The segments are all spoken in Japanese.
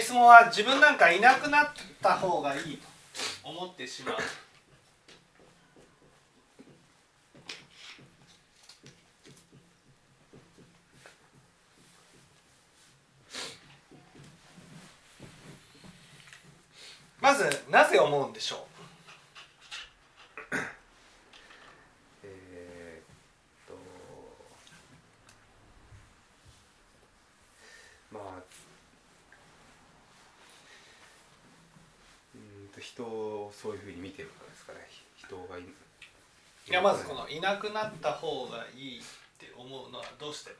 質問は自分なんかいなくなった方がいいと思ってしまうまずなぜ思うんでしょうえーっとまあうーんと人をそういうふうに見てるからですかねひ人がいまずこのいなくなった方がいいって思うのはどうして？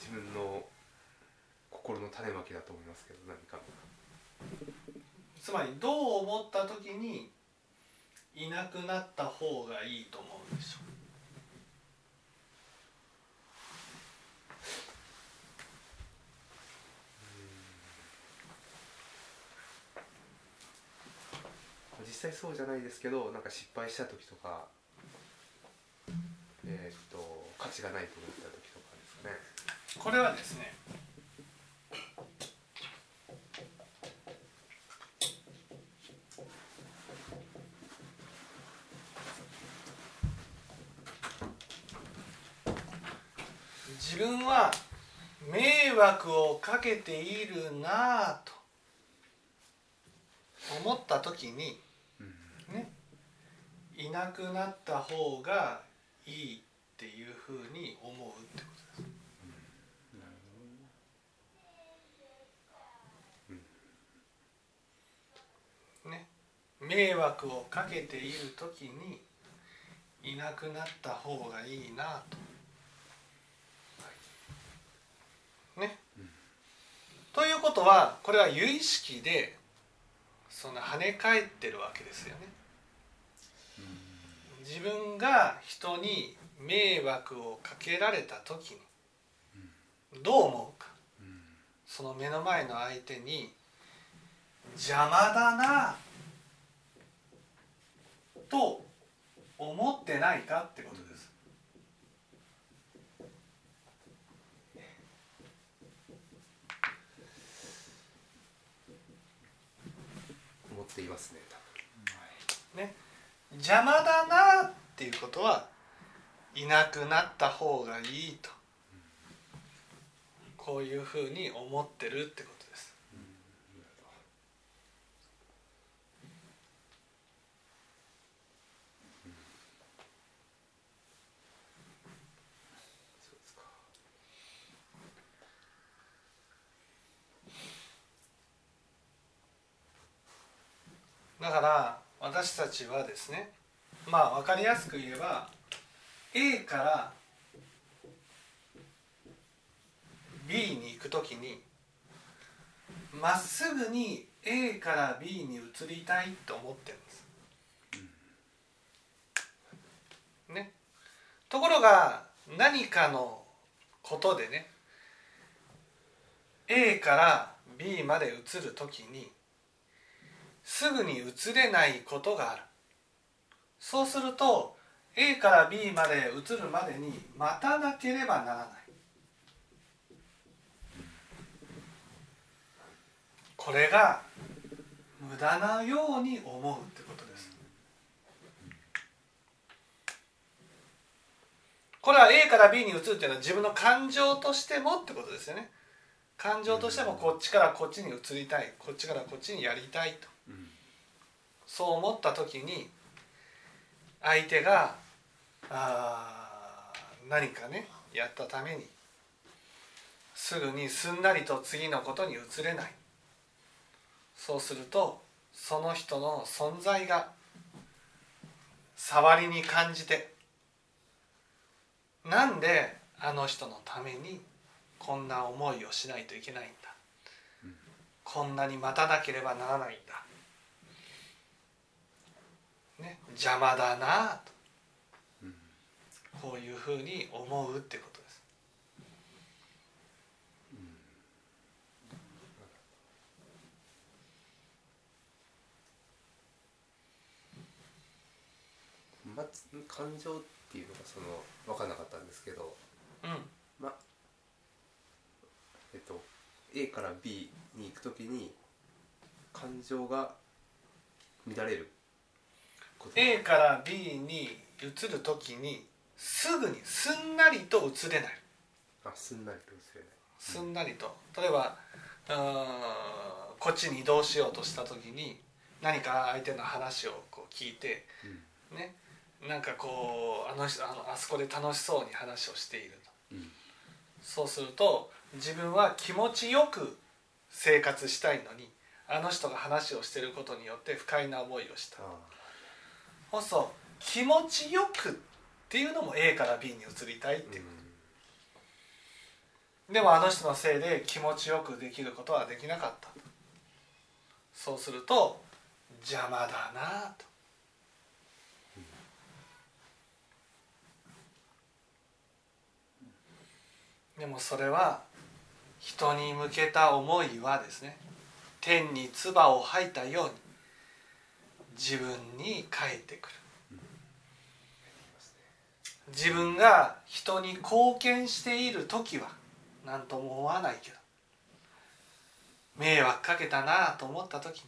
自分の心の種まきだと思いますけど何かつまりどう思った時にいなくなった方がいいと思うんでしょ実そうじゃないですけどなんか失敗した時とかえーっと価値がないと思った時とかですかね。これはですね自分は迷惑をかけているなぁと思った時にねいなくなった方がいいっていうふうに思うってことです。ね、迷惑をかけている時にいなくなった方がいいなと。ね。ということはこれは有意識でその跳ね返ってるわけですよね。自分が人に迷惑をかけられた時にどう思うか？その目の前の相手に邪魔だなと思ってないかってことです。思っていますね邪魔だなっていうことはいなくなった方がいいとこういうふうに思ってるってことです。だから私たちはですねまあ分かりやすく言えば A から B に行くときにまっすぐに A から B に移りたいと思ってるんです。ね。ところが何かのことでね A から B まで移るときにすぐに移れないことがある。そうすると A から B まで移るまでに待たなければならない。これが無駄なように思うってことです。これは A から B に移るっていうのは自分の感情としてもってことですよね。感情としてもこっちからこっちに移りたい。こっちからこっちにやりたいと。そう思った時に相手があー何かねやったためにすぐにすんなりと次のことに移れない。そうするとその人の存在が触りに感じてなんであの人のためにこんな思いをしないといけないんだ。こんなに待たなければならないんだね、邪魔だなと、うん、こういうふうに思うってことです。うん、ま、感情っていうのがその分かんなかったんですけど、うん、まえっと A から B に行くときに感情が乱れる。A から B に移る時にすぐにすんなりと移れない。あすんなりと薄れない。すんなりと。例えばうーんこっちに移動しようとした時に何か相手の話をこう聞いてねなんかこうあの人あのあそこで楽しそうに話をしていると。うん。うんそうすると自分は気持ちよく生活したいのにあの人が話をしていることによって不快な思いをしたあそ気持ちよくっていうのも A から B に移りたいっていう、でもあの人のせいで気持ちよくできることはできなかった。そうすると邪魔だなと。でもそれは人に向けた思いはですね天に唾を吐いたように自分に返ってくる。自分が人に貢献している時は何とも思わないけど。迷惑かけたなと思った時に。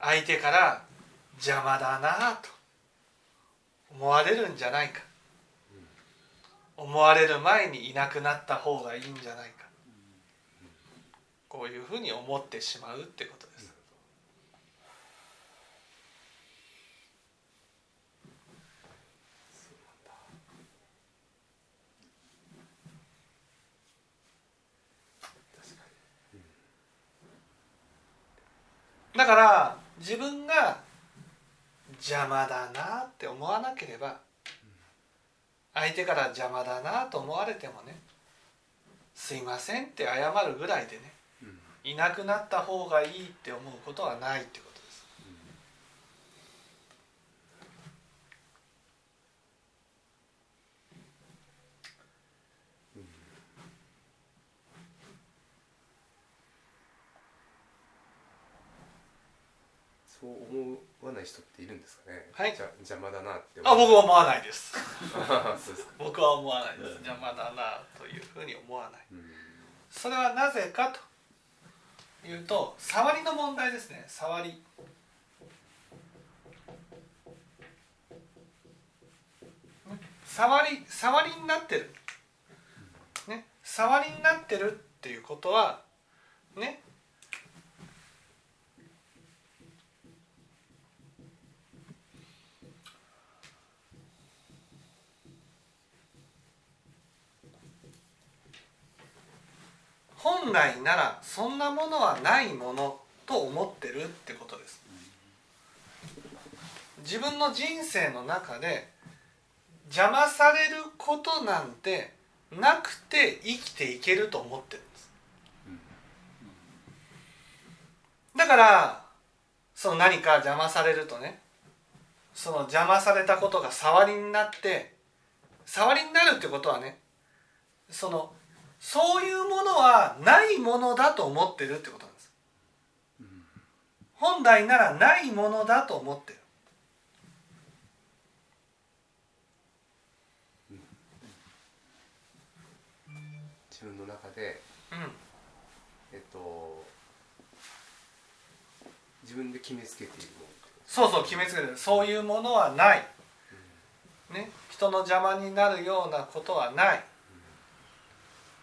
相手から邪魔だなと思われるんじゃないか。思われる前にいなくなった方がいいんじゃないか。こういうふうに思ってしまうってことですだから自分が邪魔だなって思わなければ相手から邪魔だなと思われてもねすいませんって謝るぐらいでねうん。いなくなった方がいいって思うことはないってことですそう思わない人っているんですかね。はい。じゃ邪魔だなってあ僕は思わないです。あ そうですか。僕は思わないです。邪魔だなというふうに思わない。うん。それはなぜかというと触りの問題ですね。触り。触り触りになってる。ね。触りになってるっていうことはね本来ならそんなものはないものと思ってるってことです。自分の人生の中で邪魔されることなんてなくて生きていけると思ってるんです。だからその何か邪魔されるとねその邪魔されたことが触りになって触りになるってことはねそのそういうものはないものだと思ってるってことなんです。本来ならないものだと思ってる。自分の中でうん。えっと自分で決めつけているものそうそう決めつけてる。そういうものはない、ね、人の邪魔になるようなことはない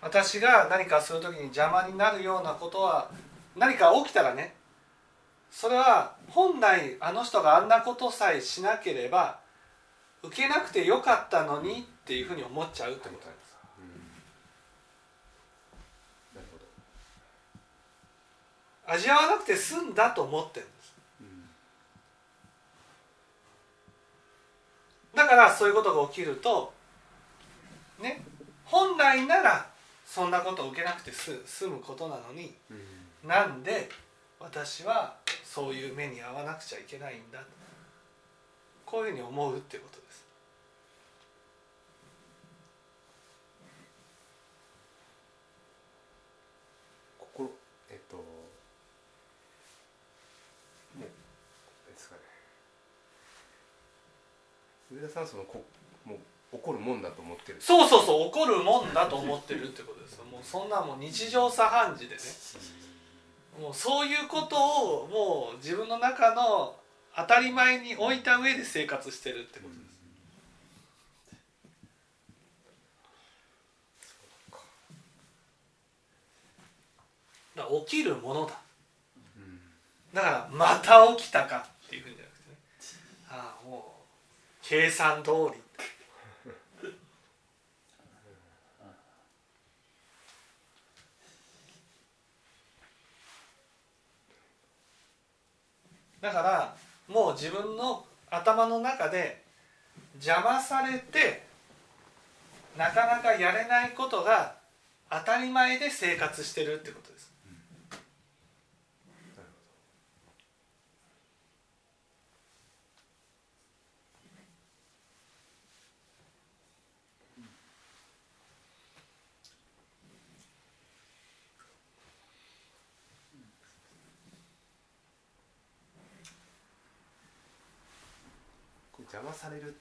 私が何かする時に邪魔になるようなことは何か起きたらねそれは本来あの人があんなことさえしなければ受けなくてよかったのにっていうふうに思っちゃうってことなんです。なるほど。味わわなくて済んだと思ってるんです。だからそういうことが起きるとね本来ならそんなことを受けなくて済済むことなのにうん。なんで私はそういう目に遭わなくちゃいけないんだ。こういうふうに思うっていうことです。心えっともうですかね。上田さんはそのこもう起こるもんだと思ってる。そうそうそう起こるもんだと思ってるってことですよ。もうそんなもう日常茶飯事でね。もうそういうことをもう自分の中の当たり前に置いた上で生活してるってことです。だから起きるものだ。うん。だからまた起きたかっていうふうにじゃなくてね。ああもう計算通りだから自分の頭の中で邪魔されてなかなかやれないことが当たり前で生活してるってことです。邪魔される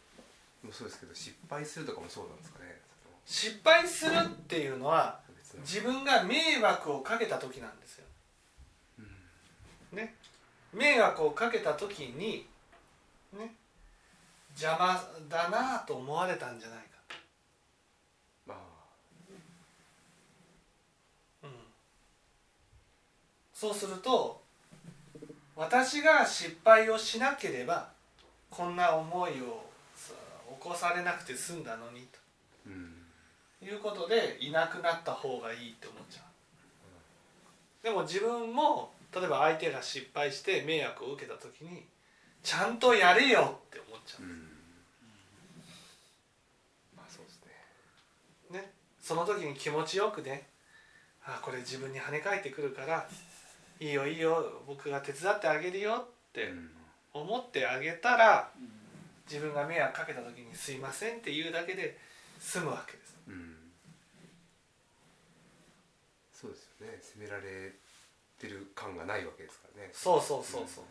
もそうですけど失敗するとかもそうなんですかね。失敗するっていうのは自分が迷惑をかけた時なんですよ。ね、迷惑をかけた時にね。邪魔だなと思われたんじゃないか、まあ。うん、そうすると私が失敗をしなければこんな思いをさ起こされなくて済んだのにうんと。いうことでいなくなった方がいいって思っちゃう。でも自分も例えば相手が失敗して迷惑を受けた時にちゃんとやれよって思っちゃう。ん。まあそうですね。うね。その時に気持ちよくねあこれ自分に跳ね返ってくるからいいよいいよ僕が手伝ってあげるよってうん思ってあげたら自分が迷惑かけた時に「すいません」って言うだけで済むわけです。うん。そうですよね。責められてる感がないわけですからね。そうそうそうそう。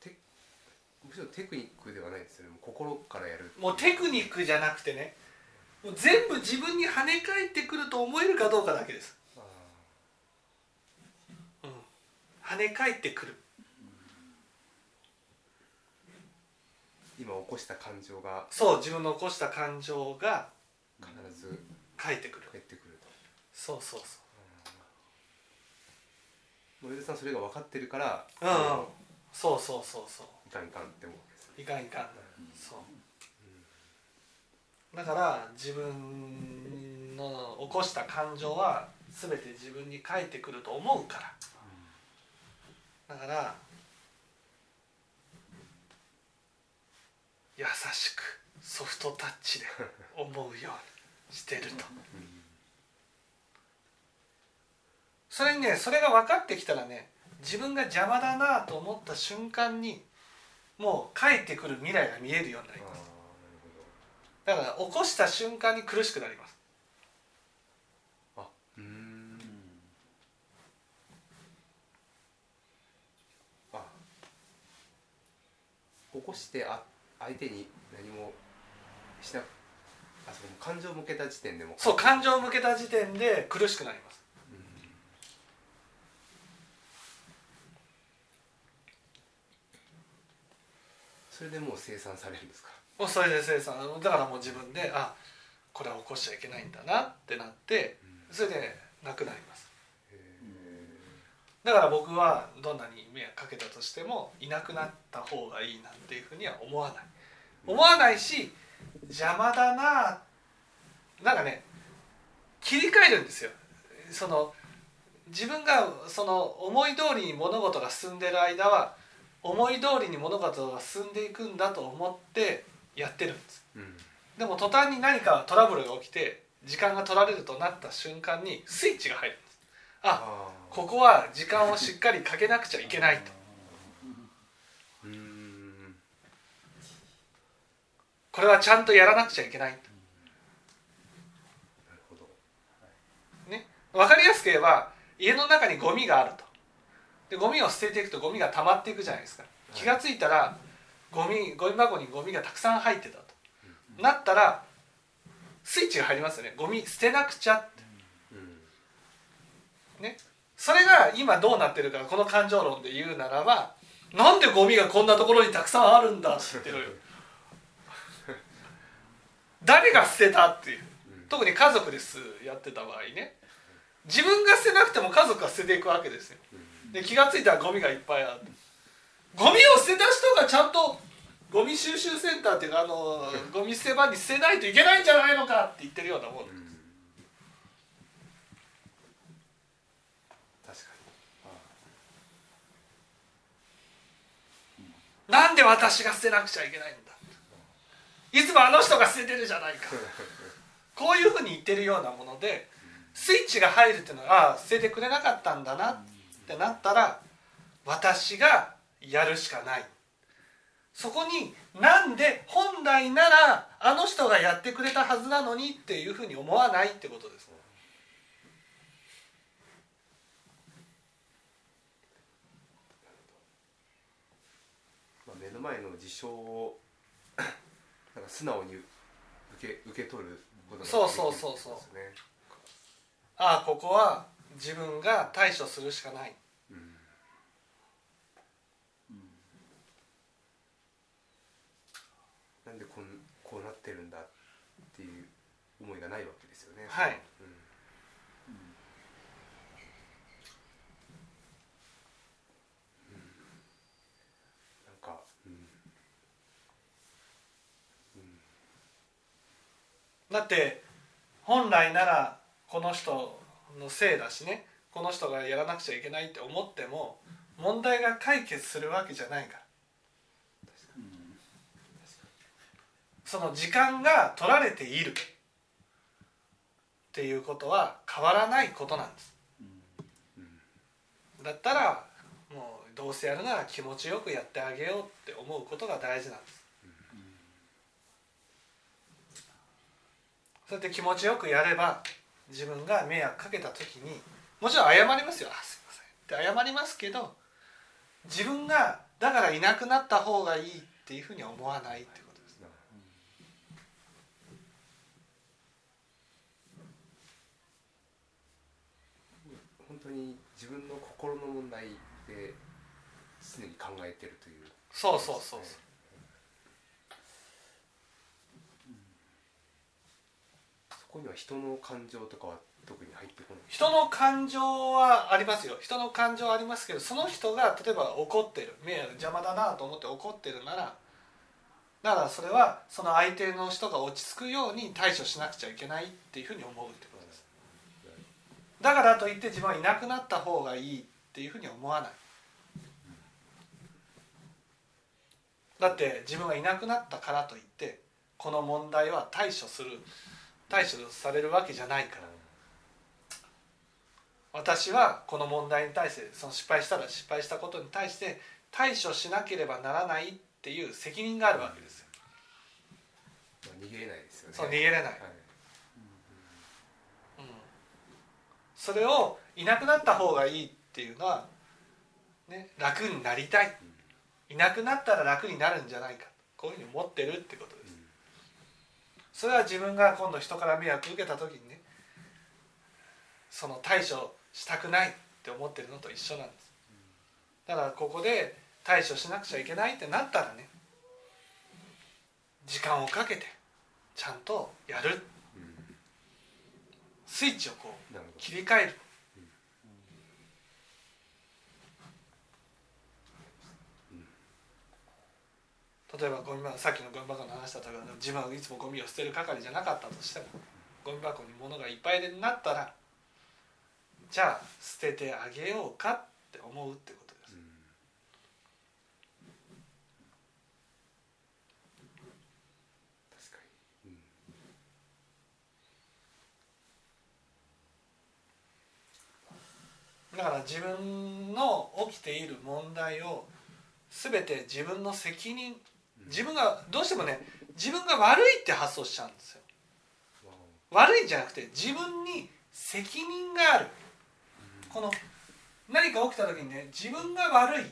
テむしろテクニックではないですよね心からやるもうテクニックじゃなくてね。もう全部自分に跳ね返ってくると思えるかどうかだけです、あうん、跳ね返ってくる。ー今起こした感情がそう自分の起こした感情が必ず返ってくる。返ってくると。そうそうもう上田さんそれが分かってるからそううんうん。そうそうそうそう。いかんいかんって思ういかんいかんそう。だから自分の起こした感情は全て自分に返ってくると思うから。だから優しくソフトタッチで思うようにしてると。それにねそれが分かってきたらね自分が邪魔だなと思った瞬間にもう帰ってくる未来が見えるようになります。だから起こした瞬間に苦しくなります。あうーん。あ起こしてあ相手に何もしなあそう感情を向けた時点でもそう感情を向けた時点で苦しくなりますそれでもう生産されるんですか？もうそれで生産。だからもう自分であこれは起こしちゃいけないんだなってなってそれでなくなります。だから僕はどんなに迷惑かけたとしてもいなくなった方がいいなんていうふうには思わない。思わないし邪魔だななんかね切り替えるんですよ。その自分がその思い通りに物事が進んでる間は思い通りに物事が進んでいくんだと思ってやってるんです。うん。でも途端に何かトラブルが起きて時間が取られるとなった瞬間にスイッチが入るんです。ああここは時間をしっかりかけなくちゃいけないと。これはちゃんとやらなくちゃいけないと。なるほど。分かりやすく言えば家の中にゴミがあるとでゴミを捨てていくとゴミが溜まっていくじゃないですか。気が付いたらゴミゴミ箱にゴミがたくさん入ってたと、なったらスイッチが入りますよね。ゴミ捨てなくちゃって。うん。ね。それが今どうなってるかこの感情論で言うならばなんでゴミがこんなところにたくさんあるんだって言ってる誰が捨てたっていう。特に家族ですやってた場合ね自分が捨てなくても家族が捨てていくわけですよ。で気が付いたらゴミがいっぱいあるゴミを捨てた人がちゃんとゴミ収集センターっていうかあのゴミ捨て場に捨てないといけないんじゃないのかって言ってるようなもん。うん。確かに。あ。なんで私が捨てなくちゃいけないんだ。いつもあの人が捨ててるじゃないか。こういうふうに言ってるようなものでスイッチが入るっていうのはああ捨ててくれなかったんだなってなったら私がやるしかない。そこになんで本来ならあの人がやってくれたはずなのにっていうふうに思わないってことです。まあ、目の前の事象を なんか素直に受け受け取ることができるそうそうそうそうですねああここは自分が対処するしかない。うん。なんでこんこうなってるんだっていう思いがないわけですよね。はい。うん。なんか、うん。だって本来ならこの人のせいだしねこの人がやらなくちゃいけないって思っても問題が解決するわけじゃないから。その時間が取られているっていうことは変わらないことなんです。だったらもうどうせやるなら気持ちよくやってあげようって思うことが大事なんです。そうやって気持ちよくやれば自分が迷惑かけた時にもちろん謝りますよ「あすいません」って謝りますけど自分がだからいなくなった方がいいっていうふうには思わないってことです。本当に自分の心の問題で常に考えてるという。そうそうそうそうそこには人の感情とかは特に入ってこない？人の感情はありますよ。人の感情はありますけどその人が例えば怒ってる邪魔だなと思って怒ってるならだからそれはその相手の人が落ち着くように対処しなくちゃいけないっていうふうに思うってことです。だからといって自分はいなくなった方がいいっていうふうに思わない。だって自分がいなくなったからといってこの問題は対処する。対処されるわけじゃないから。私はこの問題に対してその失敗したら失敗したことに対して対処しなければならないっていう責任があるわけですよ。まあ、逃げれないですよね。そう逃げれない、はい。うん、それをいなくなった方がいいっていうのは、ね、楽になりたい。いなくなったら楽になるんじゃないか。こういうふうに思ってるってこと。です。それは自分が今度人から迷惑受けた時にねその対処したくないって思ってるのと一緒なんです。だからここで対処しなくちゃいけないってなったらね時間をかけてちゃんとやる。うん。スイッチをこう切り替える例えばゴミ箱さっきのゴミ箱の話だったけど自分はいつもゴミを捨てる係じゃなかったとしてもゴミ箱に物がいっぱいになったらじゃあ捨ててあげようかって思うってことです。ど、うん。うん。だから自分の起きている問題を全て自分の責任自分がどうしてもね自分が悪いって発想しちゃうんですよ。悪いんじゃなくて自分に責任がある。この何か起きた時にね自分が悪い。っ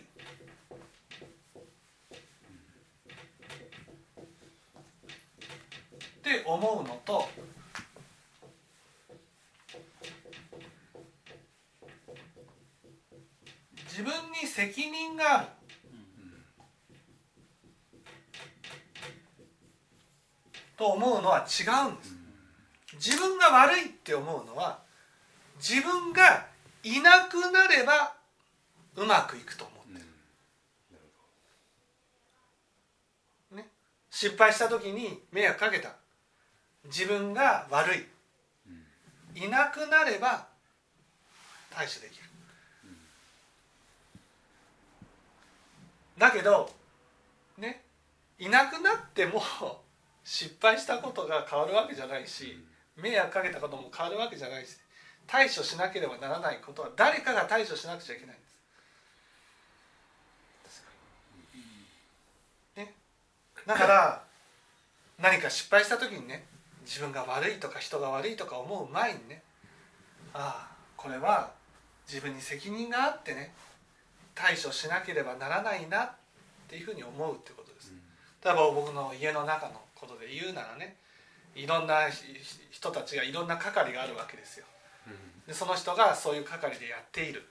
て思うのと自分に責任がある。と思うのは違うんです。自分が悪いって思うのは自分がいなくなればうまくいくと思ってる、ね、失敗した時に迷惑かけた。自分が悪い。いなくなれば対処できる。だけどね。いなくなっても失敗したことが変わるわけじゃないし迷惑かけたことも変わるわけじゃないし対処しなければならないことは誰かが対処しなくちゃいけないんです。ね、だから何か失敗した時にね自分が悪いとか人が悪いとか思う前にねああこれは自分に責任があってね対処しなければならないなっていうふうに思うってことです。例えば僕の家の中のことで言うならねいろんな人たちがいろんな係があるわけですよ。でその人がそういう係でやっている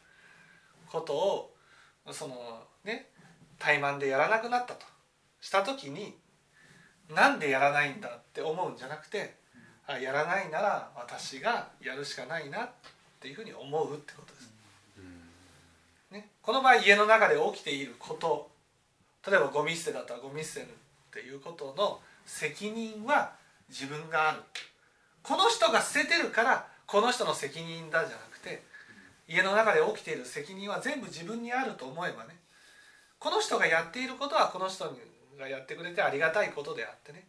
ことをそのね怠慢でやらなくなったとした時になんでやらないんだって思うんじゃなくてあやらないなら私がやるしかないなっていうふうに思うってことです。ね、この場合家の中で起きていること例えばゴミ捨てだったらゴミ捨てるっていうことの責任は自分がある。この人が捨ててるからこの人の責任だじゃなくて家の中で起きている責任は全部自分にあると思えばねこの人がやっていることはこの人がやってくれてありがたいことであってね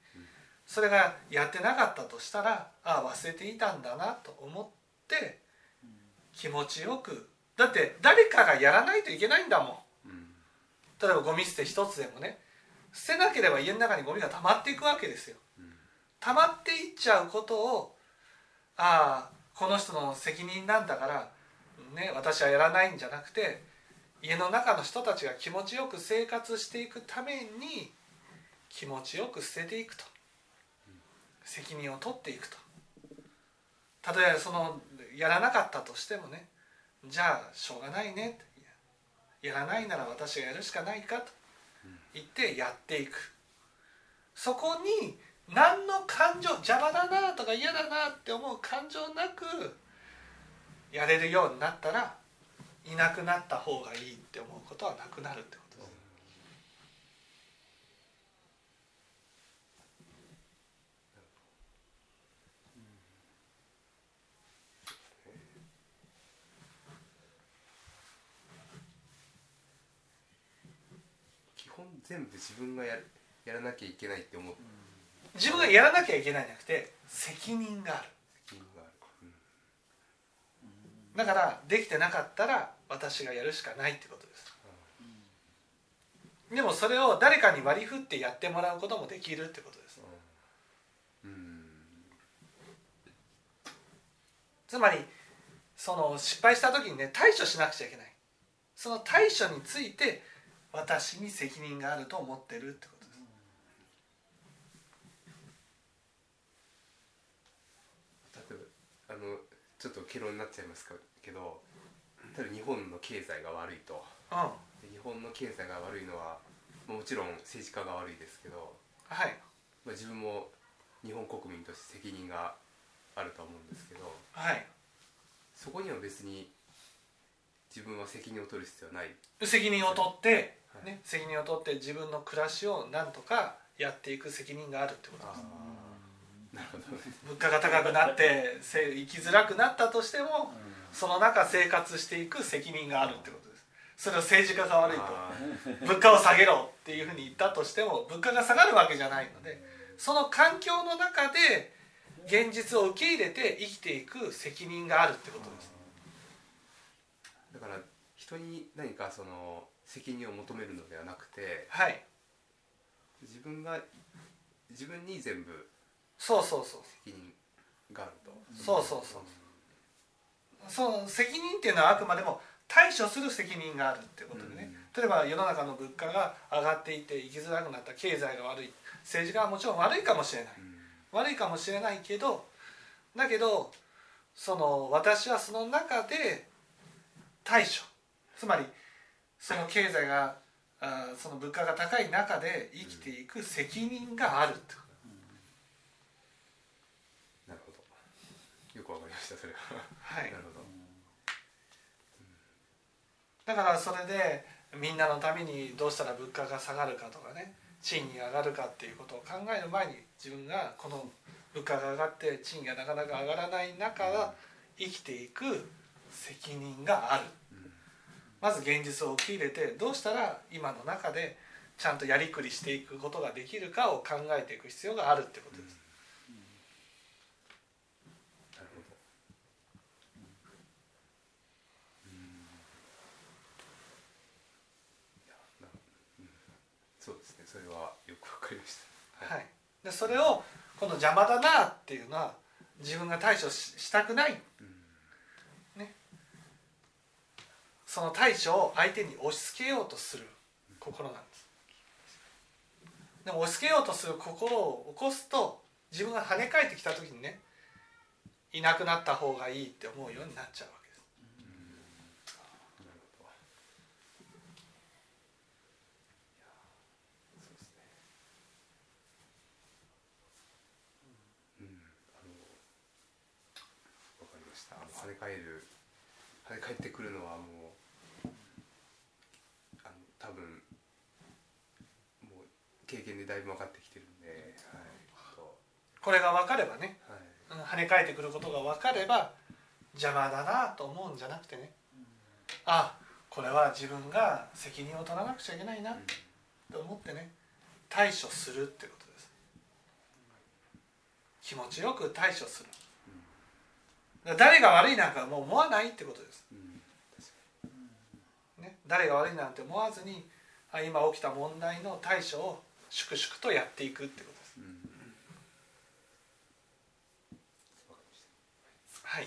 それがやってなかったとしたらああ忘れていたんだなと思って気持ちよく。だって誰かがやらないといけないんだもん。例えばゴミ捨て一つでもね捨てなければ家の中にゴミが溜まっていくわけですよ。溜まっていっちゃうことをああこの人の責任なんだから、ね、私はやらないんじゃなくて家の中の人たちが気持ちよく生活していくために気持ちよく捨てていくと。責任を取っていくと。たとえそのやらなかったとしてもねじゃあしょうがないねやらないなら私がやるしかないかと行ってやっていく。そこに何の感情邪魔だなとか嫌だなって思う感情なくやれるようになったらいなくなった方がいいって思うことはなくなるってことです。基本全部自分がやるやらなきゃいけないって思う。自分がやらなきゃいけないんじゃなくて責任がある。責任がある。だからできてなかったら私がやるしかないってことです。でもそれを誰かに割り振ってやってもらうこともできるってことです。うんつまりその失敗した時にね対処しなくちゃいけない。その対処について私に責任があると思ってるってことです。例えばあのちょっとケロになっちゃいますけど例えば日本の経済が悪いと。うん。日本の経済が悪いのはもちろん政治家が悪いですけど、い。まあ、自分も日本国民として責任があるとは思うんですけどはい。そこには別に自分は責任を取る必要はない。責任を取って、はい。ね、責任を取って自分の暮らしをなんとかやっていく責任があるってこと。ですなるほど物価が高くなってせ生きづらくなったとしてもその中生活していく責任があるってことです。それを政治家が悪いと。あ物価を下げろっていうふうに言ったとしても物価が下がるわけじゃないのでその環境の中で現実を受け入れて生きていく責任があるってことです。ーだから人に何かその責任を求めるのではなくてはい。自分が自分に全部そうそうそう。責任があると。そうそうそう。その責任っていうのはあくまでも対処する責任があるってことでね、例えば世の中の物価が上がっていて生きづらくなった経済が悪い政治家はもちろん悪いかもしれない。悪いかもしれないけどだけどその私はその中で対処。つまりその経済があその物価が高い中で生きていく責任があるってなるほど。よくわかりましたそれは。はい。なるほど。だからそれでみんなのためにどうしたら物価が下がるかとかね賃金が上がるかっていうことを考える前に自分がこの物価が上がって賃金がなかなか上がらない中生きていく責任がある。まず現実を受け入れてどうしたら今の中でちゃんとやりくりしていくことができるかを考えていく必要があるってことです。そうですね。それはよくわかりました。はい、でそれをこの邪魔だなっていうのは自分が対処ししたくない、ね、その対処を相手に押し付けようとする心なんです。でも押し付けようとする心を起こすと自分が跳ね返ってきた時にねいなくなった方がいいって思うようになっちゃうわけです。なるほどそうですねうん。あのわかりました。跳ね返る跳ね返ってくるのはもうあの多分もう経験でだいぶ分かってきてるんではいと。これが分かればねはい。うん跳ね返ってくることが分かれば邪魔だなと思うんじゃなくてね。あこれは自分が責任を取らなくちゃいけないなと思ってね対処するってことです。気持ちよく対処する。誰が悪いなんかもう思わないってことです、ね、誰が悪いなんて思わずにあ今起きた問題の対処を粛々とやっていくってことですにうん。はい